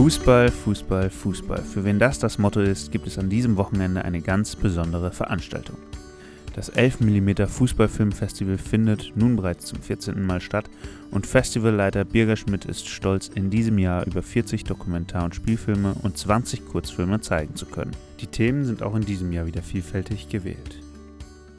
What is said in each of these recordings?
Fußball, Fußball, Fußball. Für wen das das Motto ist, gibt es an diesem Wochenende eine ganz besondere Veranstaltung. Das 11 mm Fußballfilmfestival findet nun bereits zum 14. Mal statt und Festivalleiter Birger Schmidt ist stolz, in diesem Jahr über 40 Dokumentar- und Spielfilme und 20 Kurzfilme zeigen zu können. Die Themen sind auch in diesem Jahr wieder vielfältig gewählt.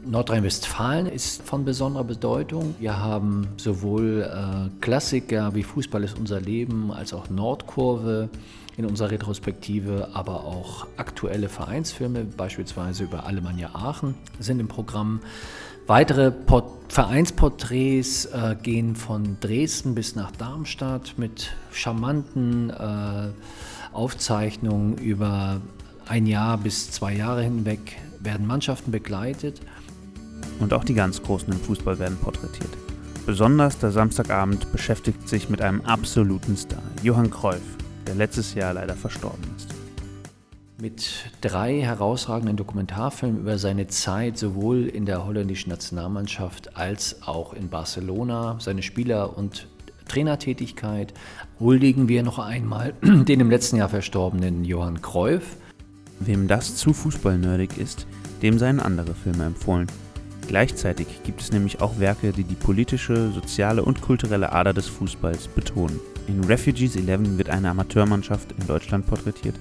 Nordrhein-Westfalen ist von besonderer Bedeutung. Wir haben sowohl äh, Klassiker wie Fußball ist unser Leben als auch Nordkurve in unserer Retrospektive, aber auch aktuelle Vereinsfilme, beispielsweise über Alemannia Aachen, sind im Programm. Weitere Port Vereinsporträts äh, gehen von Dresden bis nach Darmstadt mit charmanten äh, Aufzeichnungen über ein Jahr bis zwei Jahre hinweg werden Mannschaften begleitet. Und auch die ganz Großen im Fußball werden porträtiert. Besonders der Samstagabend beschäftigt sich mit einem absoluten Star, Johann Cruyff, der letztes Jahr leider verstorben ist. Mit drei herausragenden Dokumentarfilmen über seine Zeit sowohl in der holländischen Nationalmannschaft als auch in Barcelona, seine Spieler- und Trainertätigkeit, huldigen wir noch einmal den im letzten Jahr verstorbenen Johann Cruyff. Wem das zu fußballnerdig ist, dem seien andere Filme empfohlen. Gleichzeitig gibt es nämlich auch Werke, die die politische, soziale und kulturelle Ader des Fußballs betonen. In Refugees 11 wird eine Amateurmannschaft in Deutschland porträtiert,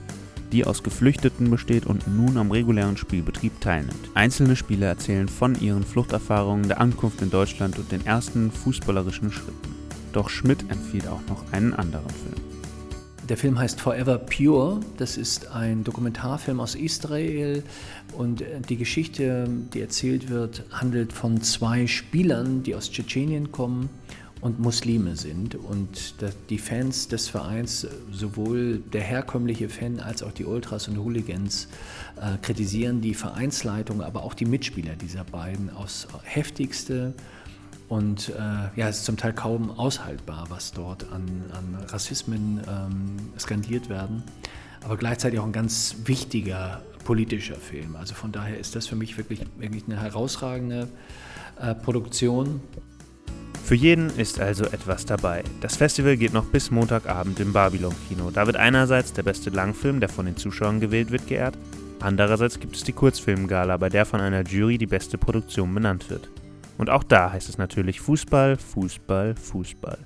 die aus Geflüchteten besteht und nun am regulären Spielbetrieb teilnimmt. Einzelne Spieler erzählen von ihren Fluchterfahrungen, der Ankunft in Deutschland und den ersten fußballerischen Schritten. Doch Schmidt empfiehlt auch noch einen anderen Film. Der Film heißt Forever Pure. Das ist ein Dokumentarfilm aus Israel und die Geschichte, die erzählt wird, handelt von zwei Spielern, die aus Tschetschenien kommen und Muslime sind. Und die Fans des Vereins, sowohl der herkömmliche Fan als auch die Ultras und Hooligans, äh, kritisieren die Vereinsleitung, aber auch die Mitspieler dieser beiden aufs heftigste. Und äh, ja, es ist zum Teil kaum aushaltbar, was dort an, an Rassismen ähm, skandiert werden. Aber gleichzeitig auch ein ganz wichtiger politischer Film. Also von daher ist das für mich wirklich, wirklich eine herausragende äh, Produktion. Für jeden ist also etwas dabei. Das Festival geht noch bis Montagabend im Babylon-Kino. Da wird einerseits der beste Langfilm, der von den Zuschauern gewählt wird, geehrt. Andererseits gibt es die Kurzfilmgala, bei der von einer Jury die beste Produktion benannt wird. Und auch da heißt es natürlich Fußball, Fußball, Fußball.